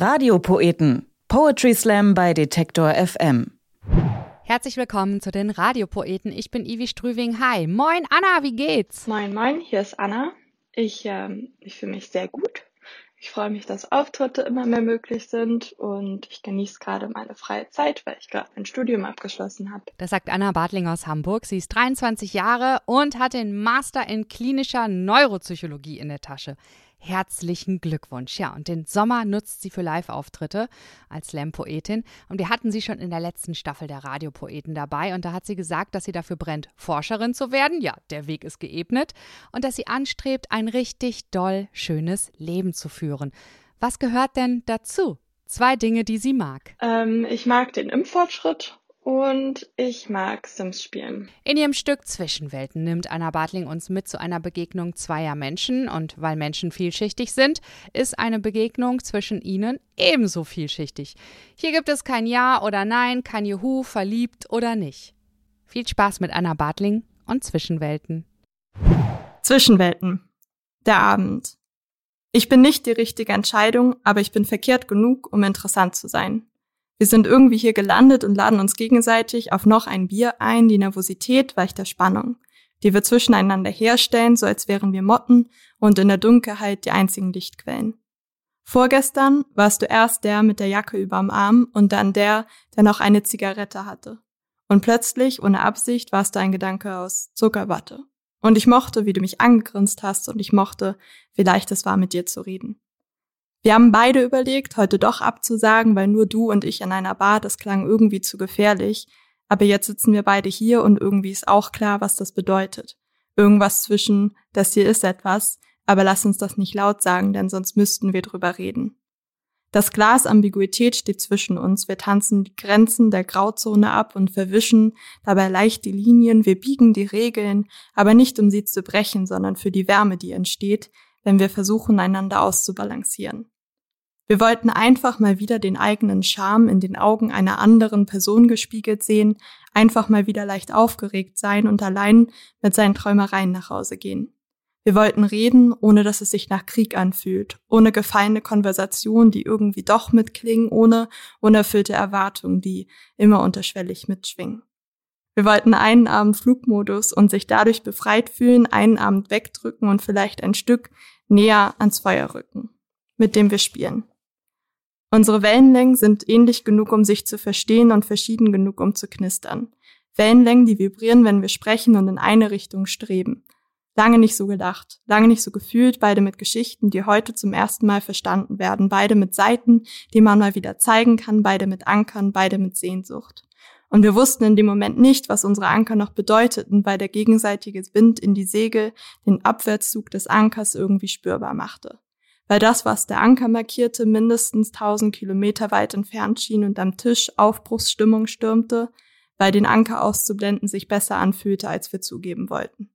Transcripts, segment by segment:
Radiopoeten. Poetry Slam bei Detektor FM. Herzlich willkommen zu den Radiopoeten. Ich bin Ivi Strüving. Hi. Moin, Anna, wie geht's? Moin, moin, hier ist Anna. Ich, ähm, ich fühle mich sehr gut. Ich freue mich, dass Auftritte immer mehr möglich sind und ich genieße gerade meine freie Zeit, weil ich gerade mein Studium abgeschlossen habe. Das sagt Anna Bartling aus Hamburg. Sie ist 23 Jahre und hat den Master in klinischer Neuropsychologie in der Tasche. Herzlichen Glückwunsch. Ja, und den Sommer nutzt sie für Live-Auftritte als Slam-Poetin. Und wir hatten sie schon in der letzten Staffel der Radiopoeten dabei. Und da hat sie gesagt, dass sie dafür brennt, Forscherin zu werden. Ja, der Weg ist geebnet. Und dass sie anstrebt, ein richtig doll schönes Leben zu führen. Was gehört denn dazu? Zwei Dinge, die sie mag. Ähm, ich mag den Impffortschritt und ich mag Sims spielen. In ihrem Stück Zwischenwelten nimmt Anna Bartling uns mit zu einer Begegnung zweier Menschen. Und weil Menschen vielschichtig sind, ist eine Begegnung zwischen ihnen ebenso vielschichtig. Hier gibt es kein Ja oder Nein, kein Juhu, verliebt oder nicht. Viel Spaß mit Anna Bartling und Zwischenwelten. Zwischenwelten. Der Abend. Ich bin nicht die richtige Entscheidung, aber ich bin verkehrt genug, um interessant zu sein. Wir sind irgendwie hier gelandet und laden uns gegenseitig auf noch ein Bier ein. Die Nervosität weicht der Spannung, die wir zwischeneinander herstellen, so als wären wir Motten und in der Dunkelheit die einzigen Lichtquellen. Vorgestern warst du erst der mit der Jacke überm Arm und dann der, der noch eine Zigarette hatte. Und plötzlich, ohne Absicht, warst du ein Gedanke aus Zuckerwatte. Und ich mochte, wie du mich angegrinst hast und ich mochte, wie leicht es war, mit dir zu reden. Wir haben beide überlegt, heute doch abzusagen, weil nur du und ich in einer Bar, das klang irgendwie zu gefährlich. Aber jetzt sitzen wir beide hier und irgendwie ist auch klar, was das bedeutet. Irgendwas zwischen, das hier ist etwas, aber lass uns das nicht laut sagen, denn sonst müssten wir drüber reden. Das Glas Ambiguität steht zwischen uns. Wir tanzen die Grenzen der Grauzone ab und verwischen dabei leicht die Linien. Wir biegen die Regeln, aber nicht um sie zu brechen, sondern für die Wärme, die entsteht, wenn wir versuchen, einander auszubalancieren. Wir wollten einfach mal wieder den eigenen Charme in den Augen einer anderen Person gespiegelt sehen, einfach mal wieder leicht aufgeregt sein und allein mit seinen Träumereien nach Hause gehen. Wir wollten reden, ohne dass es sich nach Krieg anfühlt, ohne gefallene Konversation, die irgendwie doch mitklingen, ohne unerfüllte Erwartungen, die immer unterschwellig mitschwingen. Wir wollten einen Abend Flugmodus und sich dadurch befreit fühlen, einen Abend wegdrücken und vielleicht ein Stück näher ans Feuer rücken, mit dem wir spielen. Unsere Wellenlängen sind ähnlich genug, um sich zu verstehen und verschieden genug, um zu knistern. Wellenlängen, die vibrieren, wenn wir sprechen und in eine Richtung streben. Lange nicht so gedacht, lange nicht so gefühlt, beide mit Geschichten, die heute zum ersten Mal verstanden werden, beide mit Seiten, die man mal wieder zeigen kann, beide mit Ankern, beide mit Sehnsucht. Und wir wussten in dem Moment nicht, was unsere Anker noch bedeuteten, weil der gegenseitige Wind in die Segel den Abwärtszug des Ankers irgendwie spürbar machte. Weil das, was der Anker markierte, mindestens 1000 Kilometer weit entfernt schien und am Tisch Aufbruchsstimmung stürmte, weil den Anker auszublenden sich besser anfühlte, als wir zugeben wollten.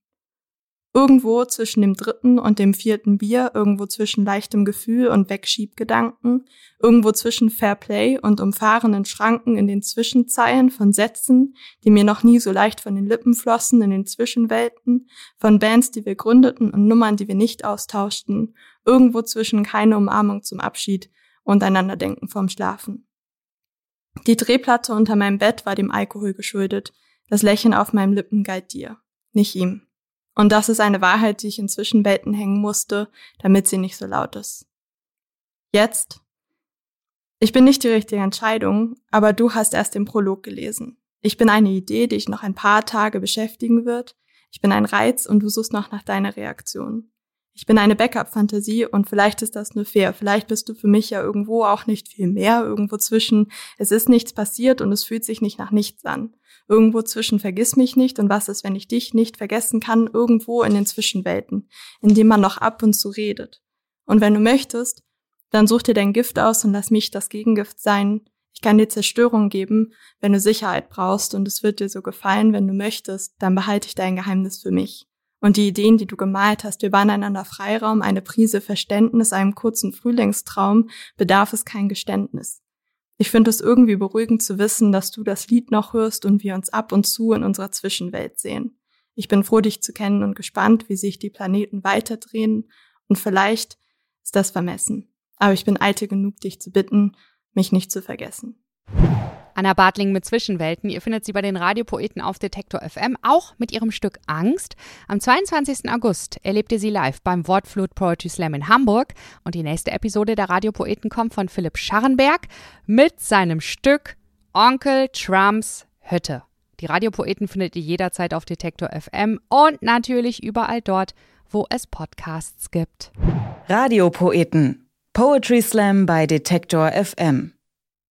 Irgendwo zwischen dem dritten und dem vierten Bier, irgendwo zwischen leichtem Gefühl und Wegschiebgedanken, irgendwo zwischen Fairplay und umfahrenen Schranken in den Zwischenzeilen von Sätzen, die mir noch nie so leicht von den Lippen flossen in den Zwischenwelten, von Bands, die wir gründeten und Nummern, die wir nicht austauschten, irgendwo zwischen keine Umarmung zum Abschied und einander denken vorm Schlafen. Die Drehplatte unter meinem Bett war dem Alkohol geschuldet, das Lächeln auf meinem Lippen galt dir, nicht ihm. Und das ist eine Wahrheit, die ich inzwischen Welten hängen musste, damit sie nicht so laut ist. Jetzt? Ich bin nicht die richtige Entscheidung, aber du hast erst den Prolog gelesen. Ich bin eine Idee, die ich noch ein paar Tage beschäftigen wird. Ich bin ein Reiz und du suchst noch nach deiner Reaktion. Ich bin eine Backup-Fantasie und vielleicht ist das nur fair. Vielleicht bist du für mich ja irgendwo auch nicht viel mehr, irgendwo zwischen, es ist nichts passiert und es fühlt sich nicht nach nichts an irgendwo zwischen vergiss mich nicht und was ist, wenn ich dich nicht vergessen kann, irgendwo in den Zwischenwelten, in dem man noch ab und zu redet. Und wenn du möchtest, dann such dir dein Gift aus und lass mich das Gegengift sein. Ich kann dir Zerstörung geben, wenn du Sicherheit brauchst und es wird dir so gefallen, wenn du möchtest, dann behalte ich dein Geheimnis für mich. Und die Ideen, die du gemalt hast, wir waren einander Freiraum, eine Prise Verständnis, einem kurzen Frühlingstraum, bedarf es kein Geständnis. Ich finde es irgendwie beruhigend zu wissen, dass du das Lied noch hörst und wir uns ab und zu in unserer Zwischenwelt sehen. Ich bin froh, dich zu kennen und gespannt, wie sich die Planeten weiterdrehen und vielleicht ist das vermessen. aber ich bin eitel genug, dich zu bitten, mich nicht zu vergessen. Anna Bartling mit Zwischenwelten. Ihr findet sie bei den Radiopoeten auf Detektor FM, auch mit ihrem Stück Angst. Am 22. August erlebt ihr sie live beim Wortflut Poetry Slam in Hamburg. Und die nächste Episode der Radiopoeten kommt von Philipp Scharrenberg mit seinem Stück Onkel Trumps Hütte. Die Radiopoeten findet ihr jederzeit auf Detektor FM und natürlich überall dort, wo es Podcasts gibt. Radiopoeten. Poetry Slam bei Detektor FM.